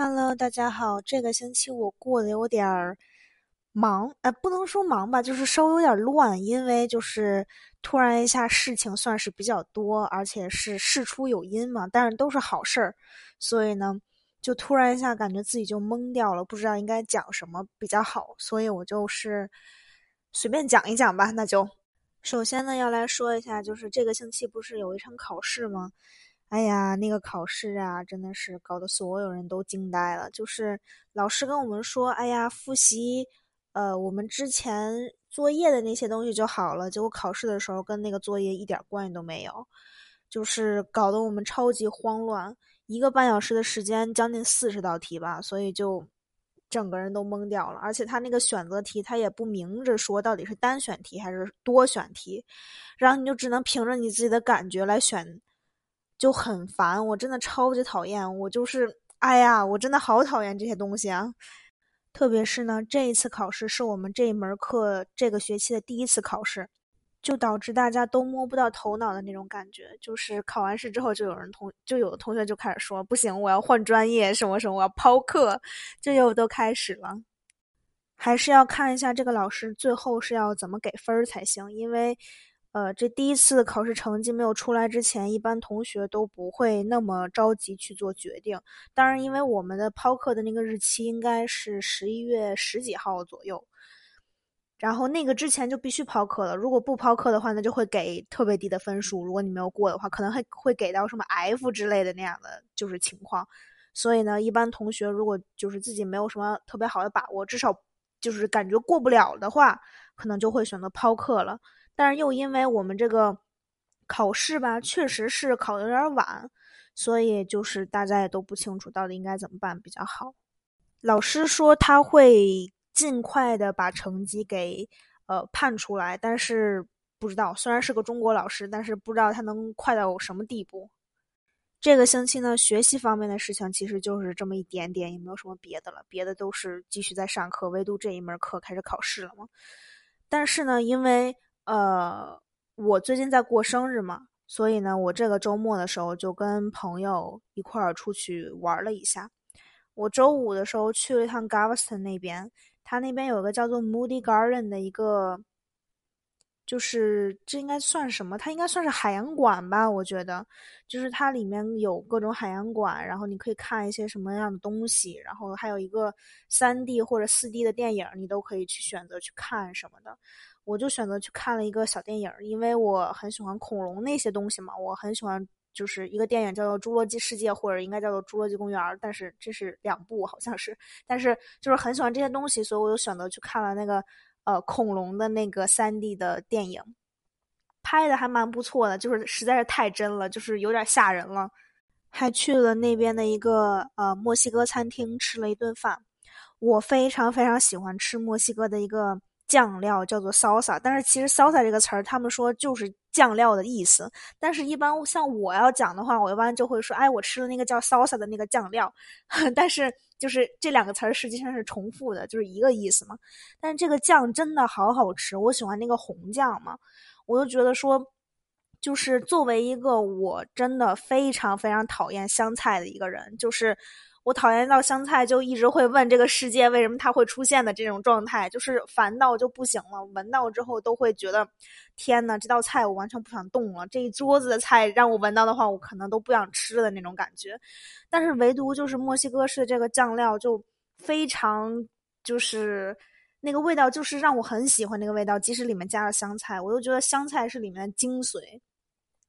Hello，大家好。这个星期我过得有点儿忙，呃，不能说忙吧，就是稍微有点乱，因为就是突然一下事情算是比较多，而且是事出有因嘛，但是都是好事儿，所以呢，就突然一下感觉自己就懵掉了，不知道应该讲什么比较好，所以我就是随便讲一讲吧。那就首先呢，要来说一下，就是这个星期不是有一场考试吗？哎呀，那个考试啊，真的是搞得所有人都惊呆了。就是老师跟我们说，哎呀，复习，呃，我们之前作业的那些东西就好了。结果考试的时候跟那个作业一点关系都没有，就是搞得我们超级慌乱。一个半小时的时间，将近四十道题吧，所以就整个人都懵掉了。而且他那个选择题，他也不明着说到底是单选题还是多选题，然后你就只能凭着你自己的感觉来选。就很烦，我真的超级讨厌。我就是，哎呀，我真的好讨厌这些东西啊！特别是呢，这一次考试是我们这一门课这个学期的第一次考试，就导致大家都摸不到头脑的那种感觉。就是考完试之后，就有人同就有的同学就开始说：“不行，我要换专业，什么什么，我要抛课。”这又都开始了。还是要看一下这个老师最后是要怎么给分才行，因为。呃，这第一次考试成绩没有出来之前，一般同学都不会那么着急去做决定。当然，因为我们的抛课的那个日期应该是十一月十几号左右，然后那个之前就必须抛课了。如果不抛课的话，那就会给特别低的分数。如果你没有过的话，可能会会给到什么 F 之类的那样的就是情况。所以呢，一般同学如果就是自己没有什么特别好的把握，至少就是感觉过不了的话，可能就会选择抛课了。但是又因为我们这个考试吧，确实是考的有点晚，所以就是大家也都不清楚到底应该怎么办比较好。老师说他会尽快的把成绩给呃判出来，但是不知道，虽然是个中国老师，但是不知道他能快到什么地步。这个星期呢，学习方面的事情其实就是这么一点点，也没有什么别的了，别的都是继续在上课，唯独这一门课开始考试了嘛。但是呢，因为呃，我最近在过生日嘛，所以呢，我这个周末的时候就跟朋友一块儿出去玩了一下。我周五的时候去了一趟 Gaveston 那边，他那边有个叫做 Moody Garden 的一个。就是这应该算什么？它应该算是海洋馆吧？我觉得，就是它里面有各种海洋馆，然后你可以看一些什么样的东西，然后还有一个三 D 或者四 D 的电影，你都可以去选择去看什么的。我就选择去看了一个小电影，因为我很喜欢恐龙那些东西嘛，我很喜欢，就是一个电影叫做《侏罗纪世界》，或者应该叫做《侏罗纪公园》，但是这是两部，好像是，但是就是很喜欢这些东西，所以我就选择去看了那个。呃，恐龙的那个三 D 的电影，拍的还蛮不错的，就是实在是太真了，就是有点吓人了。还去了那边的一个呃墨西哥餐厅吃了一顿饭，我非常非常喜欢吃墨西哥的一个。酱料叫做 salsa，但是其实 salsa 这个词儿，他们说就是酱料的意思。但是，一般像我要讲的话，我一般就会说，哎，我吃了那个叫 salsa 的那个酱料。但是，就是这两个词儿实际上是重复的，就是一个意思嘛。但是这个酱真的好好吃，我喜欢那个红酱嘛。我就觉得说，就是作为一个我真的非常非常讨厌香菜的一个人，就是。我讨厌到香菜，就一直会问这个世界为什么它会出现的这种状态，就是烦到就不行了。闻到之后都会觉得，天呐，这道菜我完全不想动了。这一桌子的菜让我闻到的话，我可能都不想吃的那种感觉。但是唯独就是墨西哥式这个酱料就非常，就是那个味道，就是让我很喜欢那个味道。即使里面加了香菜，我都觉得香菜是里面的精髓。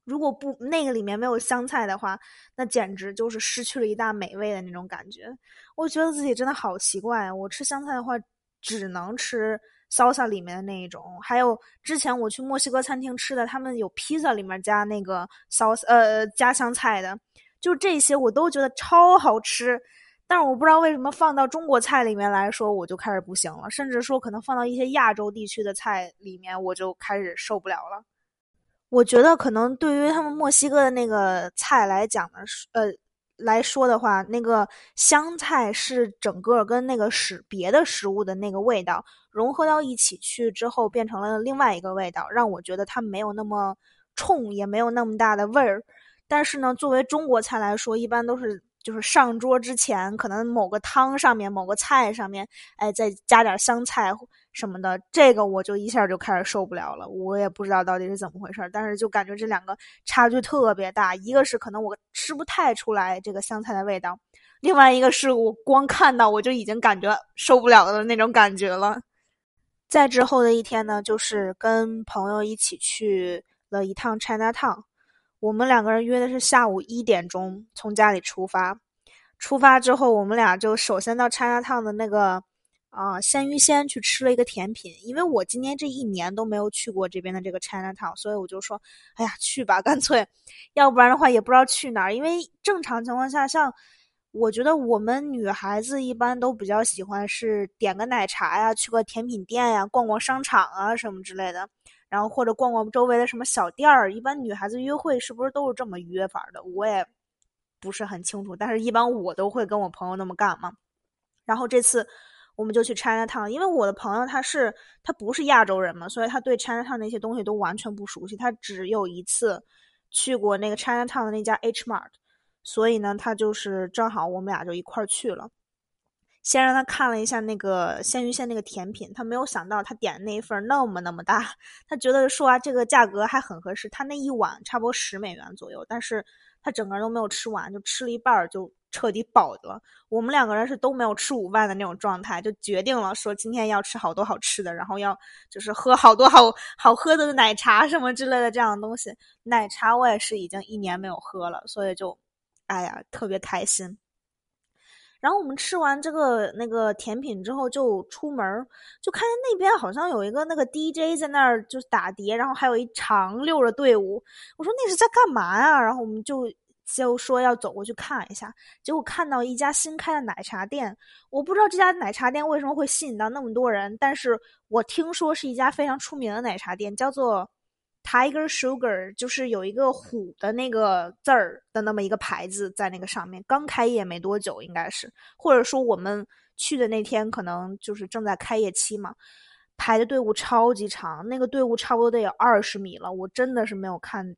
如果不那个里面没有香菜的话，那简直就是失去了一大美味的那种感觉。我觉得自己真的好奇怪，我吃香菜的话只能吃 salsa 里面的那一种。还有之前我去墨西哥餐厅吃的，他们有披萨里面加那个 salsa，呃，加香菜的，就这些我都觉得超好吃。但是我不知道为什么放到中国菜里面来说，我就开始不行了。甚至说可能放到一些亚洲地区的菜里面，我就开始受不了了。我觉得可能对于他们墨西哥的那个菜来讲呢，呃，来说的话，那个香菜是整个跟那个食别的食物的那个味道融合到一起去之后，变成了另外一个味道，让我觉得它没有那么冲，也没有那么大的味儿。但是呢，作为中国菜来说，一般都是就是上桌之前，可能某个汤上面、某个菜上面，哎，再加点香菜什么的，这个我就一下就开始受不了了。我也不知道到底是怎么回事，但是就感觉这两个差距特别大。一个是可能我吃不太出来这个香菜的味道，另外一个是我光看到我就已经感觉受不了的那种感觉了。再之后的一天呢，就是跟朋友一起去了一趟 China Town。我们两个人约的是下午一点钟从家里出发，出发之后，我们俩就首先到 China Town 的那个啊鲜芋仙去吃了一个甜品。因为我今年这一年都没有去过这边的这个 China Town，所以我就说，哎呀，去吧，干脆，要不然的话也不知道去哪儿。因为正常情况下，像我觉得我们女孩子一般都比较喜欢是点个奶茶呀，去个甜品店呀，逛逛商场啊什么之类的。然后或者逛逛周围的什么小店儿，一般女孩子约会是不是都是这么约法的？我也不是很清楚，但是一般我都会跟我朋友那么干嘛。然后这次我们就去 China Town，因为我的朋友他是他不是亚洲人嘛，所以他对 China Town 那些东西都完全不熟悉。他只有一次去过那个 China Town 的那家 H Mart，所以呢，他就是正好我们俩就一块儿去了。先让他看了一下那个鲜芋仙那个甜品，他没有想到他点的那一份那么那么大，他觉得说啊这个价格还很合适，他那一碗差不多十美元左右，但是他整个人都没有吃完，就吃了一半就彻底饱了。我们两个人是都没有吃午饭的那种状态，就决定了说今天要吃好多好吃的，然后要就是喝好多好好喝的奶茶什么之类的这样的东西。奶茶我也是已经一年没有喝了，所以就哎呀特别开心。然后我们吃完这个那个甜品之后，就出门就看见那边好像有一个那个 DJ 在那儿就是打碟，然后还有一长溜的队伍。我说那是在干嘛呀？然后我们就就说要走过去看一下。结果看到一家新开的奶茶店，我不知道这家奶茶店为什么会吸引到那么多人，但是我听说是一家非常出名的奶茶店，叫做。Tiger Sugar 就是有一个虎的那个字儿的那么一个牌子在那个上面，刚开业没多久，应该是，或者说我们去的那天可能就是正在开业期嘛，排的队伍超级长，那个队伍差不多得有二十米了，我真的是没有看，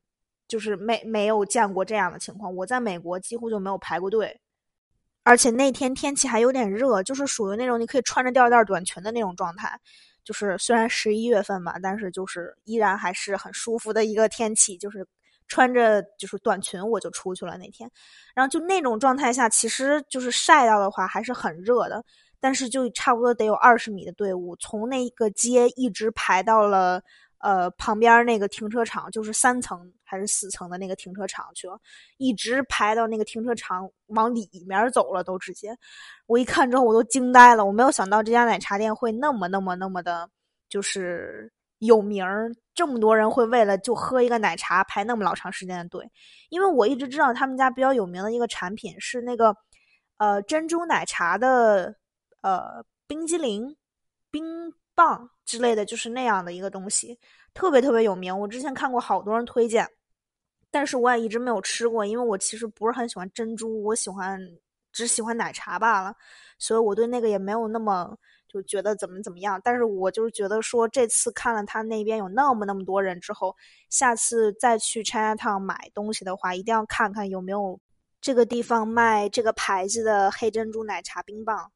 就是没没有见过这样的情况，我在美国几乎就没有排过队，而且那天天气还有点热，就是属于那种你可以穿着吊带短裙的那种状态。就是虽然十一月份吧，但是就是依然还是很舒服的一个天气。就是穿着就是短裙我就出去了那天，然后就那种状态下，其实就是晒到的话还是很热的。但是就差不多得有二十米的队伍，从那个街一直排到了。呃，旁边那个停车场就是三层还是四层的那个停车场去了，一直排到那个停车场往里面走了，都直接。我一看之后我都惊呆了，我没有想到这家奶茶店会那么那么那么的，就是有名儿，这么多人会为了就喝一个奶茶排那么老长时间的队。因为我一直知道他们家比较有名的一个产品是那个呃珍珠奶茶的呃冰激凌冰。棒之类的就是那样的一个东西，特别特别有名。我之前看过好多人推荐，但是我也一直没有吃过，因为我其实不是很喜欢珍珠，我喜欢只喜欢奶茶罢了，所以我对那个也没有那么就觉得怎么怎么样。但是我就是觉得说，这次看了他那边有那么那么多人之后，下次再去 China Town 买东西的话，一定要看看有没有这个地方卖这个牌子的黑珍珠奶茶冰棒。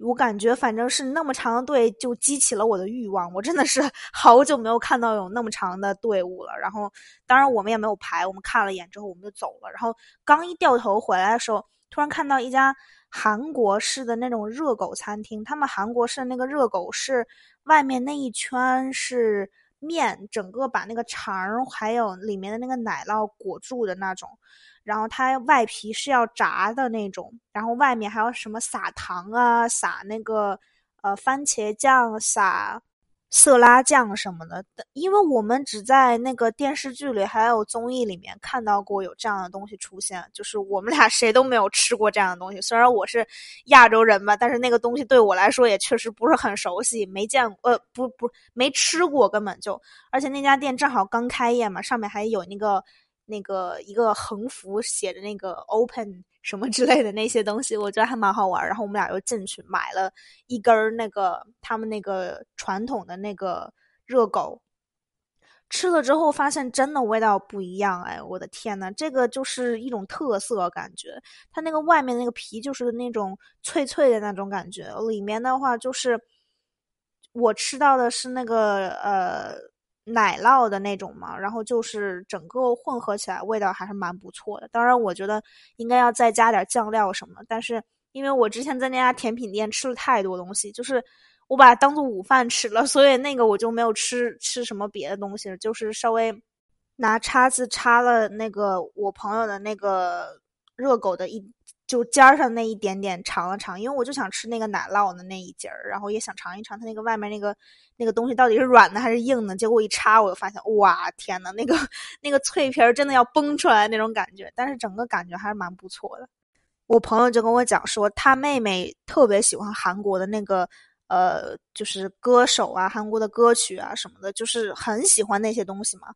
我感觉反正是那么长的队，就激起了我的欲望。我真的是 好久没有看到有那么长的队伍了。然后，当然我们也没有排，我们看了一眼之后我们就走了。然后刚一掉头回来的时候，突然看到一家韩国式的那种热狗餐厅。他们韩国式的那个热狗是外面那一圈是面，整个把那个肠还有里面的那个奶酪裹住的那种。然后它外皮是要炸的那种，然后外面还有什么撒糖啊，撒那个呃番茄酱，撒色拉酱什么的。因为我们只在那个电视剧里还有综艺里面看到过有这样的东西出现，就是我们俩谁都没有吃过这样的东西。虽然我是亚洲人吧，但是那个东西对我来说也确实不是很熟悉，没见过，呃，不不，没吃过，根本就。而且那家店正好刚开业嘛，上面还有那个。那个一个横幅写着那个 open 什么之类的那些东西，我觉得还蛮好玩。然后我们俩又进去买了一根那个他们那个传统的那个热狗。吃了之后发现真的味道不一样，哎，我的天呐，这个就是一种特色感觉。它那个外面那个皮就是那种脆脆的那种感觉，里面的话就是我吃到的是那个呃奶酪的那种嘛，然后就是整个混合起来味道还是蛮不错的。当然，我觉得应该要再加点酱料什么，但是因为我之前在那家甜品店吃了太多东西，就是。我把它当做午饭吃了，所以那个我就没有吃吃什么别的东西，就是稍微拿叉子插了那个我朋友的那个热狗的一就尖儿上那一点点尝了尝，因为我就想吃那个奶酪的那一截儿，然后也想尝一尝它那个外面那个那个东西到底是软的还是硬的。结果一插，我就发现，哇，天呐，那个那个脆皮儿真的要崩出来那种感觉，但是整个感觉还是蛮不错的。我朋友就跟我讲说，他妹妹特别喜欢韩国的那个。呃，就是歌手啊，韩国的歌曲啊什么的，就是很喜欢那些东西嘛。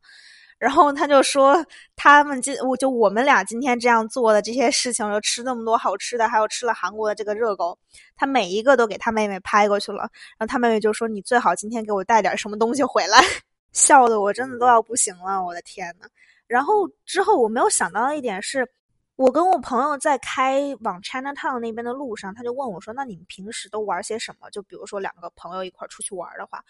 然后他就说，他们今我就我们俩今天这样做的这些事情，又吃那么多好吃的，还有吃了韩国的这个热狗，他每一个都给他妹妹拍过去了。然后他妹妹就说：“你最好今天给我带点什么东西回来。”笑的我真的都要不行了，我的天呐。然后之后我没有想到一点是。我跟我朋友在开往 Chinatown 那边的路上，他就问我说：“那你们平时都玩些什么？就比如说两个朋友一块出去玩的话，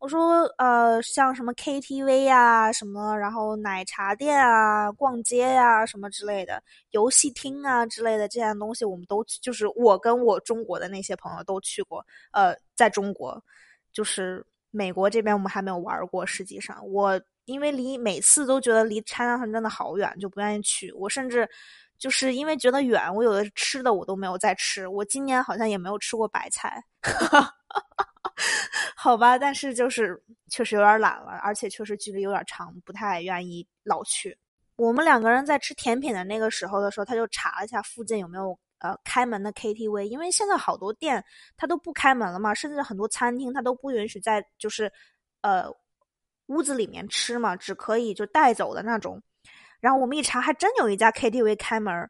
我说呃，像什么 KTV 呀，什么然后奶茶店啊，逛街呀，什么之类的，游戏厅啊之类的这样东西，我们都就是我跟我中国的那些朋友都去过。呃，在中国，就是美国这边我们还没有玩过。实际上，我因为离每次都觉得离 China 真的好远，就不愿意去。我甚至。就是因为觉得远，我有的吃的我都没有再吃。我今年好像也没有吃过白菜，好吧。但是就是确实有点懒了，而且确实距离有点长，不太愿意老去。我们两个人在吃甜品的那个时候的时候，他就查了一下附近有没有呃开门的 KTV，因为现在好多店它都不开门了嘛，甚至很多餐厅它都不允许在就是呃屋子里面吃嘛，只可以就带走的那种。然后我们一查，还真有一家 KTV 开门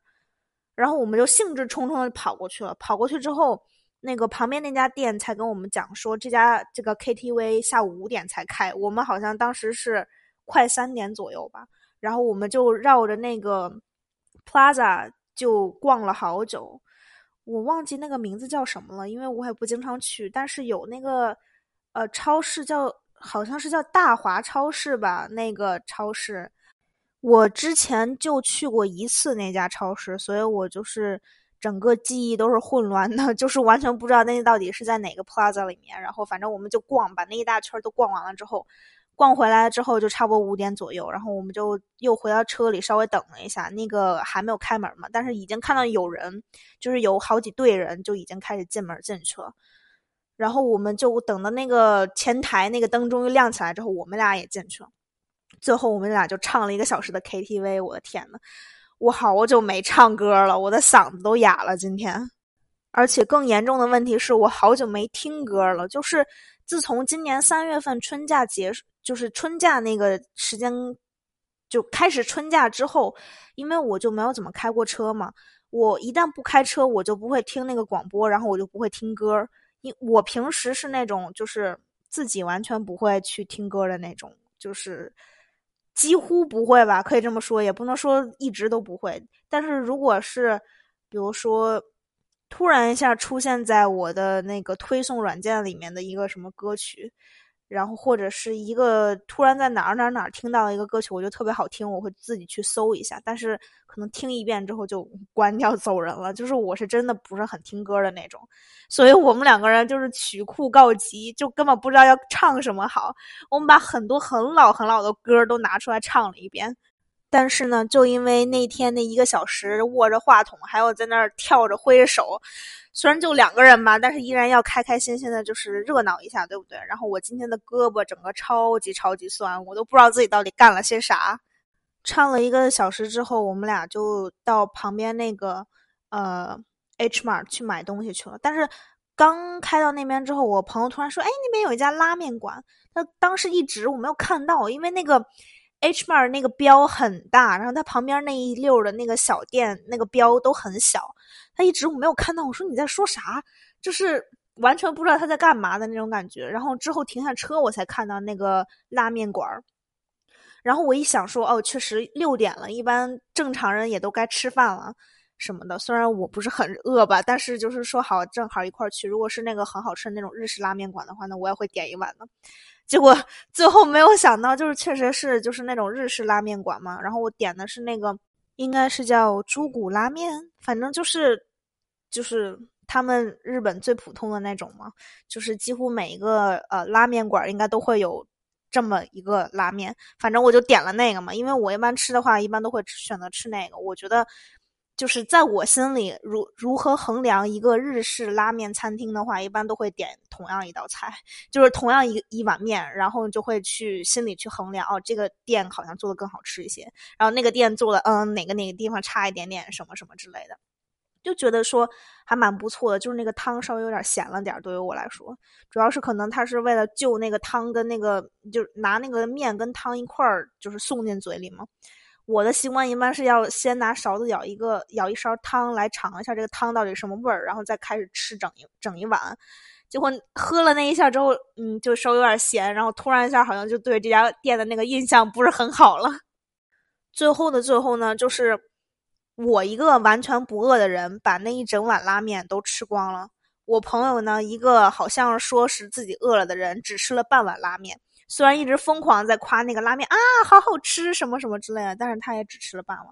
然后我们就兴致冲冲的跑过去了。跑过去之后，那个旁边那家店才跟我们讲说，这家这个 KTV 下午五点才开。我们好像当时是快三点左右吧。然后我们就绕着那个 Plaza 就逛了好久。我忘记那个名字叫什么了，因为我也不经常去。但是有那个呃超市叫，好像是叫大华超市吧，那个超市。我之前就去过一次那家超市，所以我就是整个记忆都是混乱的，就是完全不知道那到底是在哪个 plaza 里面。然后反正我们就逛，把那一大圈都逛完了之后，逛回来之后就差不多五点左右，然后我们就又回到车里稍微等了一下，那个还没有开门嘛，但是已经看到有人，就是有好几队人就已经开始进门进去了。然后我们就等到那个前台那个灯终于亮起来之后，我们俩也进去了。最后我们俩就唱了一个小时的 KTV，我的天呐，我好久没唱歌了，我的嗓子都哑了今天。而且更严重的问题是我好久没听歌了，就是自从今年三月份春假结束，就是春假那个时间就开始春假之后，因为我就没有怎么开过车嘛，我一旦不开车，我就不会听那个广播，然后我就不会听歌。因我平时是那种就是自己完全不会去听歌的那种，就是。几乎不会吧，可以这么说，也不能说一直都不会。但是如果是，比如说，突然一下出现在我的那个推送软件里面的一个什么歌曲。然后或者是一个突然在哪儿哪儿哪儿听到一个歌曲，我觉得特别好听，我会自己去搜一下。但是可能听一遍之后就关掉走人了。就是我是真的不是很听歌的那种，所以我们两个人就是曲库告急，就根本不知道要唱什么好。我们把很多很老很老的歌都拿出来唱了一遍。但是呢，就因为那天那一个小时握着话筒，还有在那儿跳着挥着手，虽然就两个人嘛，但是依然要开开心心的，就是热闹一下，对不对？然后我今天的胳膊整个超级超级酸，我都不知道自己到底干了些啥。唱了一个小时之后，我们俩就到旁边那个呃 H Mart 去买东西去了。但是刚开到那边之后，我朋友突然说：“哎，那边有一家拉面馆。”他当时一直我没有看到，因为那个。H m a r 那个标很大，然后它旁边那一溜的那个小店那个标都很小，他一直我没有看到。我说你在说啥？就是完全不知道他在干嘛的那种感觉。然后之后停下车，我才看到那个拉面馆然后我一想说，哦，确实六点了，一般正常人也都该吃饭了什么的。虽然我不是很饿吧，但是就是说好正好一块去。如果是那个很好吃的那种日式拉面馆的话，那我也会点一碗的。结果最后没有想到，就是确实是就是那种日式拉面馆嘛。然后我点的是那个，应该是叫猪骨拉面，反正就是就是他们日本最普通的那种嘛。就是几乎每一个呃拉面馆应该都会有。这么一个拉面，反正我就点了那个嘛，因为我一般吃的话，一般都会选择吃那个。我觉得，就是在我心里，如如何衡量一个日式拉面餐厅的话，一般都会点同样一道菜，就是同样一一碗面，然后就会去心里去衡量，哦，这个店好像做的更好吃一些，然后那个店做的，嗯，哪个哪个地方差一点点，什么什么之类的。就觉得说还蛮不错的，就是那个汤稍微有点咸了点，对于我来说，主要是可能他是为了就那个汤跟那个，就拿那个面跟汤一块儿，就是送进嘴里嘛。我的习惯一般是要先拿勺子舀一个舀一勺汤来尝一下这个汤到底什么味儿，然后再开始吃整一整一碗。结果喝了那一下之后，嗯，就稍微有点咸，然后突然一下好像就对这家店的那个印象不是很好了。最后的最后呢，就是。我一个完全不饿的人，把那一整碗拉面都吃光了。我朋友呢，一个好像说是自己饿了的人，只吃了半碗拉面。虽然一直疯狂在夸那个拉面啊，好好吃什么什么之类的，但是他也只吃了半碗。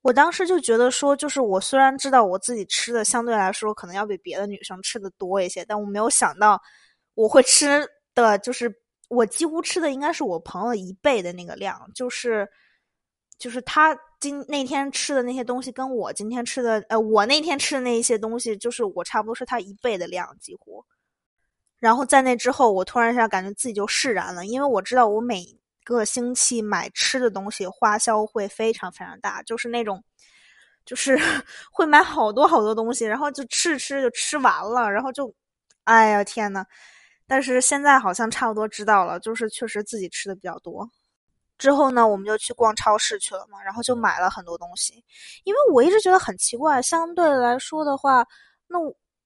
我当时就觉得说，就是我虽然知道我自己吃的相对来说可能要比别的女生吃的多一些，但我没有想到我会吃的就是我几乎吃的应该是我朋友一倍的那个量，就是。就是他今那天吃的那些东西，跟我今天吃的，呃，我那天吃的那一些东西，就是我差不多是他一倍的量，几乎。然后在那之后，我突然一下感觉自己就释然了，因为我知道我每个星期买吃的东西花销会非常非常大，就是那种，就是 会买好多好多东西，然后就吃吃就吃完了，然后就，哎呀天呐。但是现在好像差不多知道了，就是确实自己吃的比较多。之后呢，我们就去逛超市去了嘛，然后就买了很多东西。因为我一直觉得很奇怪，相对来说的话，那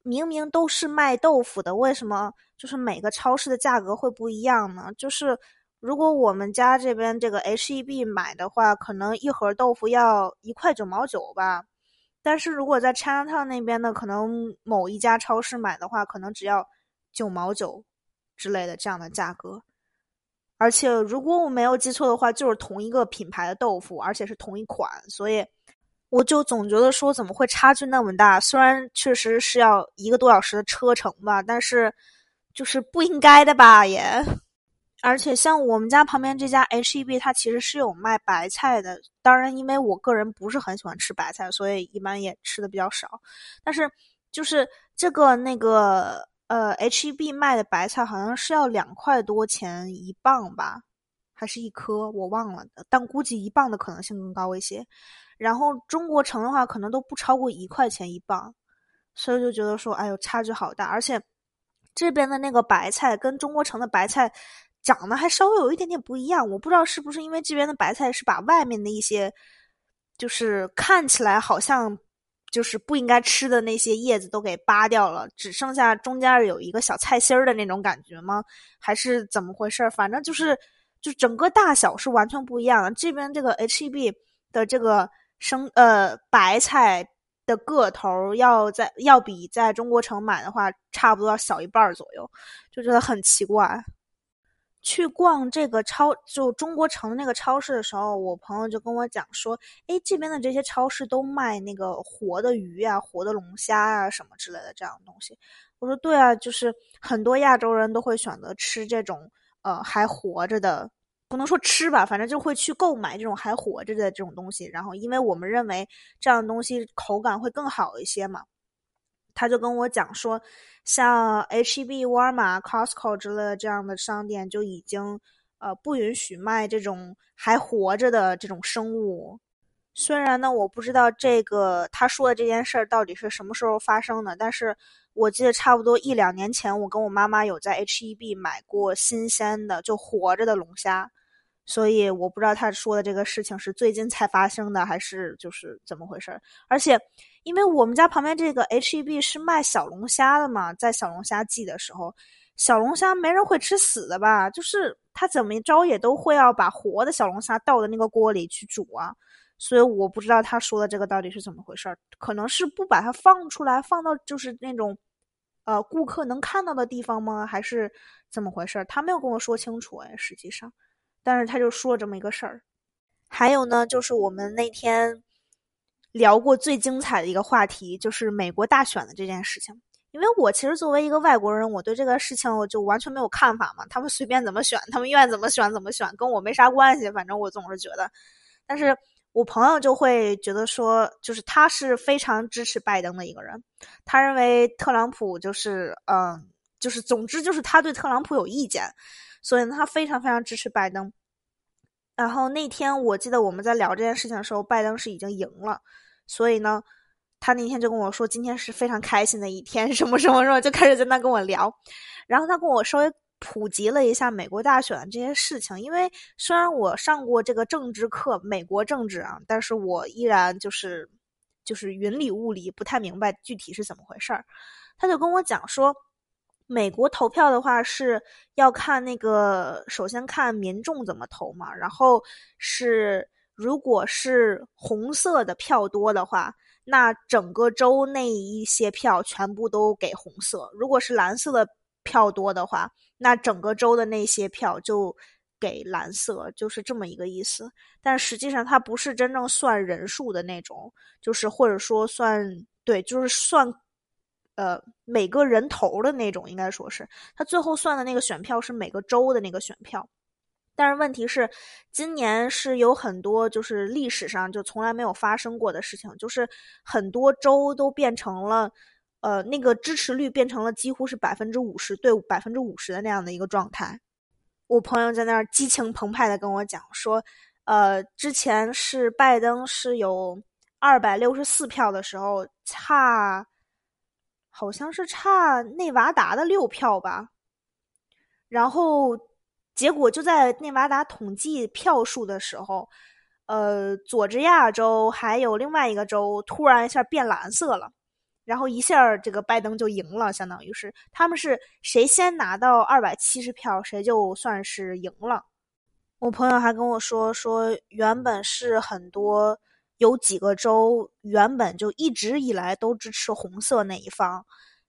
明明都是卖豆腐的，为什么就是每个超市的价格会不一样呢？就是如果我们家这边这个 H E B 买的话，可能一盒豆腐要一块九毛九吧，但是如果在 Chinatown 那边呢，可能某一家超市买的话，可能只要九毛九之类的这样的价格。而且，如果我没有记错的话，就是同一个品牌的豆腐，而且是同一款，所以我就总觉得说怎么会差距那么大？虽然确实是要一个多小时的车程吧，但是就是不应该的吧也。而且像我们家旁边这家 H E B，它其实是有卖白菜的。当然，因为我个人不是很喜欢吃白菜，所以一般也吃的比较少。但是就是这个那个。呃，H E B 卖的白菜好像是要两块多钱一磅吧，还是一颗，我忘了。但估计一磅的可能性更高一些。然后中国城的话，可能都不超过一块钱一磅，所以就觉得说，哎呦，差距好大。而且这边的那个白菜跟中国城的白菜长得还稍微有一点点不一样。我不知道是不是因为这边的白菜是把外面的一些，就是看起来好像。就是不应该吃的那些叶子都给扒掉了，只剩下中间有一个小菜心儿的那种感觉吗？还是怎么回事？反正就是，就整个大小是完全不一样的。这边这个 H E B 的这个生呃白菜的个头要在要比在中国城买的话，差不多要小一半左右，就觉得很奇怪。去逛这个超就中国城那个超市的时候，我朋友就跟我讲说：“哎，这边的这些超市都卖那个活的鱼啊、活的龙虾啊什么之类的这样东西。”我说：“对啊，就是很多亚洲人都会选择吃这种呃还活着的，不能说吃吧，反正就会去购买这种还活着的这种东西。然后，因为我们认为这样的东西口感会更好一些嘛。”他就跟我讲说，像 H E B、沃尔玛、Costco 之类的这样的商店就已经呃不允许卖这种还活着的这种生物。虽然呢，我不知道这个他说的这件事儿到底是什么时候发生的，但是我记得差不多一两年前，我跟我妈妈有在 H E B 买过新鲜的就活着的龙虾。所以我不知道他说的这个事情是最近才发生的，还是就是怎么回事而且，因为我们家旁边这个 H E B 是卖小龙虾的嘛，在小龙虾季的时候，小龙虾没人会吃死的吧？就是他怎么着也都会要把活的小龙虾倒到那个锅里去煮啊。所以我不知道他说的这个到底是怎么回事儿，可能是不把它放出来，放到就是那种，呃，顾客能看到的地方吗？还是怎么回事儿？他没有跟我说清楚哎，实际上，但是他就说了这么一个事儿。还有呢，就是我们那天聊过最精彩的一个话题，就是美国大选的这件事情。因为我其实作为一个外国人，我对这个事情我就完全没有看法嘛。他们随便怎么选，他们愿意怎么选怎么选，跟我没啥关系。反正我总是觉得，但是。我朋友就会觉得说，就是他是非常支持拜登的一个人，他认为特朗普就是，嗯，就是总之就是他对特朗普有意见，所以呢，他非常非常支持拜登。然后那天我记得我们在聊这件事情的时候，拜登是已经赢了，所以呢，他那天就跟我说，今天是非常开心的一天，什么什么什么，就开始在那跟我聊，然后他跟我稍微。普及了一下美国大选这些事情，因为虽然我上过这个政治课，美国政治啊，但是我依然就是就是云里雾里，不太明白具体是怎么回事儿。他就跟我讲说，美国投票的话是要看那个，首先看民众怎么投嘛，然后是如果是红色的票多的话，那整个州那一些票全部都给红色；如果是蓝色的票多的话。那整个州的那些票就给蓝色，就是这么一个意思。但实际上它不是真正算人数的那种，就是或者说算对，就是算呃每个人头的那种，应该说是他最后算的那个选票是每个州的那个选票。但是问题是，今年是有很多就是历史上就从来没有发生过的事情，就是很多州都变成了。呃，那个支持率变成了几乎是百分之五十对百分之五十的那样的一个状态。我朋友在那儿激情澎湃的跟我讲说，呃，之前是拜登是有二百六十四票的时候，差好像是差内瓦达的六票吧。然后结果就在内瓦达统计票数的时候，呃，佐治亚州还有另外一个州突然一下变蓝色了。然后一下，这个拜登就赢了，相当于是他们是谁先拿到二百七十票，谁就算是赢了。我朋友还跟我说，说原本是很多有几个州原本就一直以来都支持红色那一方，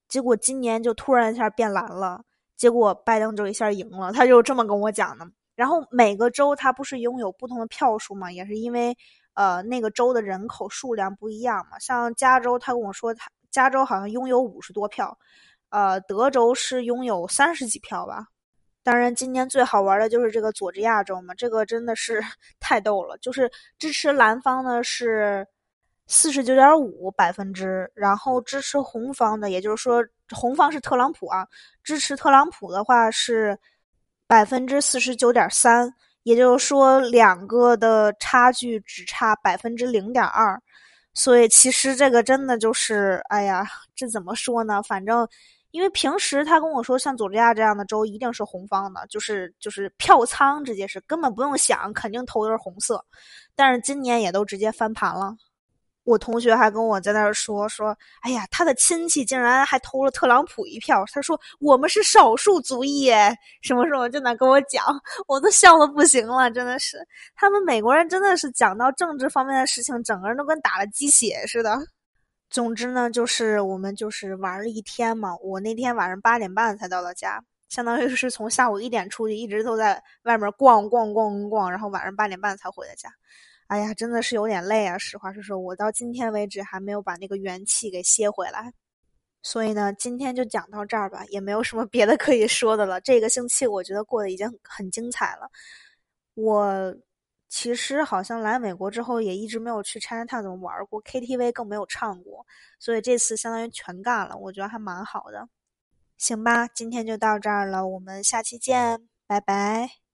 结果今年就突然一下变蓝了，结果拜登就一下赢了。他就这么跟我讲的。然后每个州它不是拥有不同的票数嘛，也是因为呃那个州的人口数量不一样嘛。像加州，他跟我说他。加州好像拥有五十多票，呃，德州是拥有三十几票吧。当然，今年最好玩的就是这个佐治亚州嘛，这个真的是 太逗了。就是支持蓝方的是四十九点五百分之，然后支持红方的，也就是说红方是特朗普啊，支持特朗普的话是百分之四十九点三，也就是说两个的差距只差百分之零点二。所以其实这个真的就是，哎呀，这怎么说呢？反正，因为平时他跟我说，像佐治亚这样的州一定是红方的，就是就是票仓直接是根本不用想，肯定投的是红色。但是今年也都直接翻盘了。我同学还跟我在那儿说说，哎呀，他的亲戚竟然还投了特朗普一票。他说我们是少数族裔，什么什么，就那跟我讲，我都笑的不行了，真的是。他们美国人真的是讲到政治方面的事情，整个人都跟打了鸡血似的。总之呢，就是我们就是玩了一天嘛。我那天晚上八点半才到了家，相当于是从下午一点出去，一直都在外面逛逛逛逛，然后晚上八点半才回的家。哎呀，真的是有点累啊！实话实说，我到今天为止还没有把那个元气给歇回来。所以呢，今天就讲到这儿吧，也没有什么别的可以说的了。这个星期我觉得过得已经很精彩了。我其实好像来美国之后也一直没有去 Chinatown 怎么玩过，KTV 更没有唱过，所以这次相当于全干了，我觉得还蛮好的。行吧，今天就到这儿了，我们下期见，拜拜。